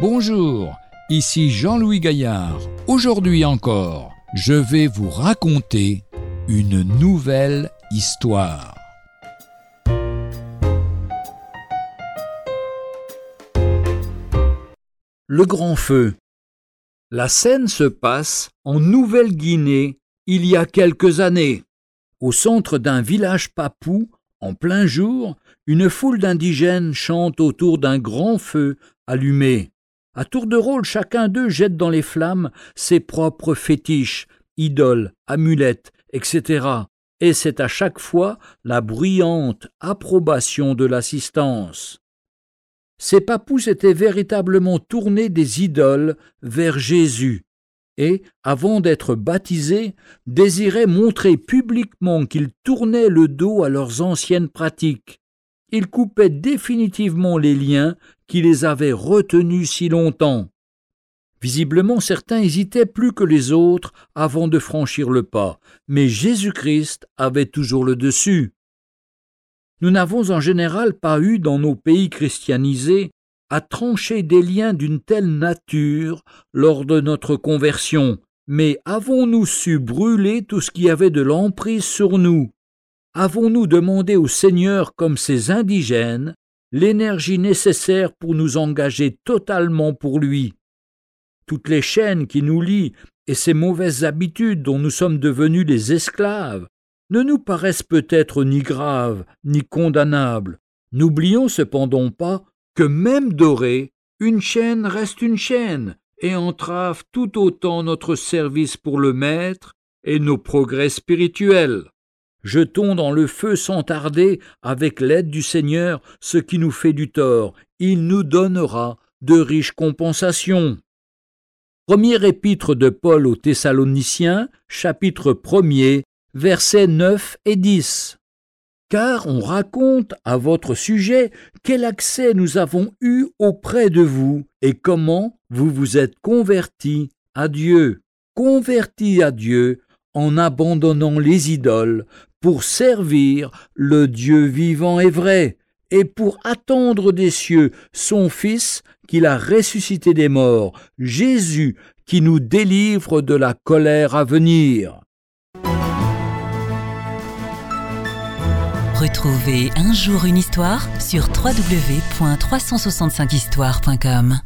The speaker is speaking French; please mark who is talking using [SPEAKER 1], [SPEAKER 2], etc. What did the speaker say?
[SPEAKER 1] Bonjour, ici Jean-Louis Gaillard. Aujourd'hui encore, je vais vous raconter une nouvelle histoire. Le grand feu. La scène se passe en Nouvelle-Guinée il y a quelques années. Au centre d'un village papou, en plein jour, une foule d'indigènes chante autour d'un grand feu allumé. À tour de rôle, chacun d'eux jette dans les flammes ses propres fétiches, idoles, amulettes, etc. Et c'est à chaque fois la bruyante approbation de l'assistance. Ces papous étaient véritablement tournés des idoles vers Jésus, et, avant d'être baptisés, désiraient montrer publiquement qu'ils tournaient le dos à leurs anciennes pratiques. Ils coupaient définitivement les liens qui les avaient retenus si longtemps. Visiblement, certains hésitaient plus que les autres avant de franchir le pas, mais Jésus-Christ avait toujours le dessus. Nous n'avons en général pas eu dans nos pays christianisés à trancher des liens d'une telle nature lors de notre conversion, mais avons-nous su brûler tout ce qui avait de l'emprise sur nous? Avons-nous demandé au Seigneur, comme ces indigènes, l'énergie nécessaire pour nous engager totalement pour lui? Toutes les chaînes qui nous lient et ces mauvaises habitudes dont nous sommes devenus les esclaves ne nous paraissent peut-être ni graves ni condamnables. N'oublions cependant pas que même dorée, une chaîne reste une chaîne et entrave tout autant notre service pour le Maître et nos progrès spirituels. Jetons dans le feu sans tarder, avec l'aide du Seigneur, ce qui nous fait du tort. Il nous donnera de riches compensations. Premier épître de Paul aux Thessaloniciens, chapitre 1er, versets 9 et 10. Car on raconte à votre sujet quel accès nous avons eu auprès de vous et comment vous vous êtes convertis à Dieu. Convertis à Dieu en abandonnant les idoles pour servir le Dieu vivant et vrai, et pour attendre des cieux son Fils qu'il a ressuscité des morts, Jésus qui nous délivre de la colère à venir.
[SPEAKER 2] Retrouvez un jour une histoire sur www.365histoire.com.